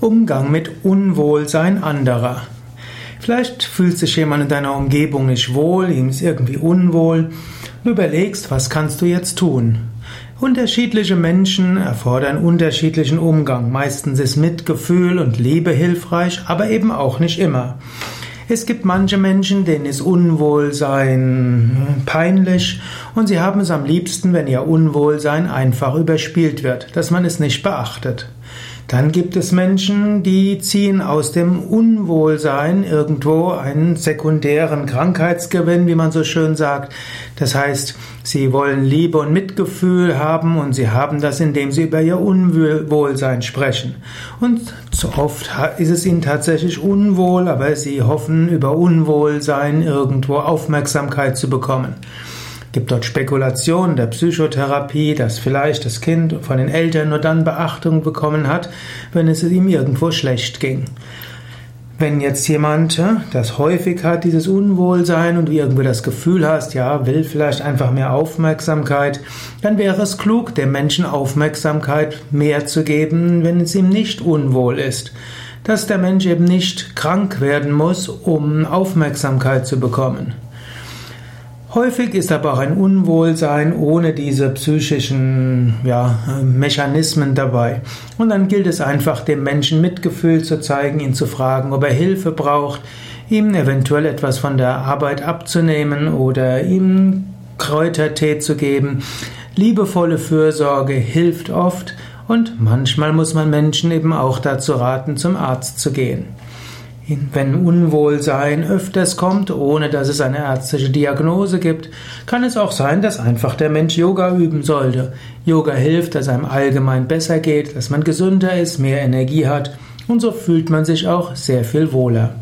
Umgang mit Unwohlsein anderer. Vielleicht fühlt sich jemand in deiner Umgebung nicht wohl, ihm ist irgendwie unwohl. Du überlegst, was kannst du jetzt tun? Unterschiedliche Menschen erfordern unterschiedlichen Umgang. Meistens ist Mitgefühl und Liebe hilfreich, aber eben auch nicht immer. Es gibt manche Menschen, denen ist Unwohlsein peinlich und sie haben es am liebsten, wenn ihr Unwohlsein einfach überspielt wird, dass man es nicht beachtet. Dann gibt es Menschen, die ziehen aus dem Unwohlsein irgendwo einen sekundären Krankheitsgewinn, wie man so schön sagt. Das heißt, sie wollen Liebe und Mitgefühl haben und sie haben das, indem sie über ihr Unwohlsein sprechen. Und zu oft ist es ihnen tatsächlich unwohl, aber sie hoffen über Unwohlsein irgendwo Aufmerksamkeit zu bekommen gibt dort Spekulationen der Psychotherapie, dass vielleicht das Kind von den Eltern nur dann Beachtung bekommen hat, wenn es ihm irgendwo schlecht ging. Wenn jetzt jemand das häufig hat, dieses Unwohlsein und du irgendwie das Gefühl hast, ja, will vielleicht einfach mehr Aufmerksamkeit, dann wäre es klug, dem Menschen Aufmerksamkeit mehr zu geben, wenn es ihm nicht unwohl ist. Dass der Mensch eben nicht krank werden muss, um Aufmerksamkeit zu bekommen. Häufig ist aber auch ein Unwohlsein ohne diese psychischen ja, Mechanismen dabei. Und dann gilt es einfach, dem Menschen Mitgefühl zu zeigen, ihn zu fragen, ob er Hilfe braucht, ihm eventuell etwas von der Arbeit abzunehmen oder ihm Kräutertee zu geben. Liebevolle Fürsorge hilft oft und manchmal muss man Menschen eben auch dazu raten, zum Arzt zu gehen. Wenn Unwohlsein öfters kommt, ohne dass es eine ärztliche Diagnose gibt, kann es auch sein, dass einfach der Mensch Yoga üben sollte. Yoga hilft, dass einem allgemein besser geht, dass man gesünder ist, mehr Energie hat und so fühlt man sich auch sehr viel wohler.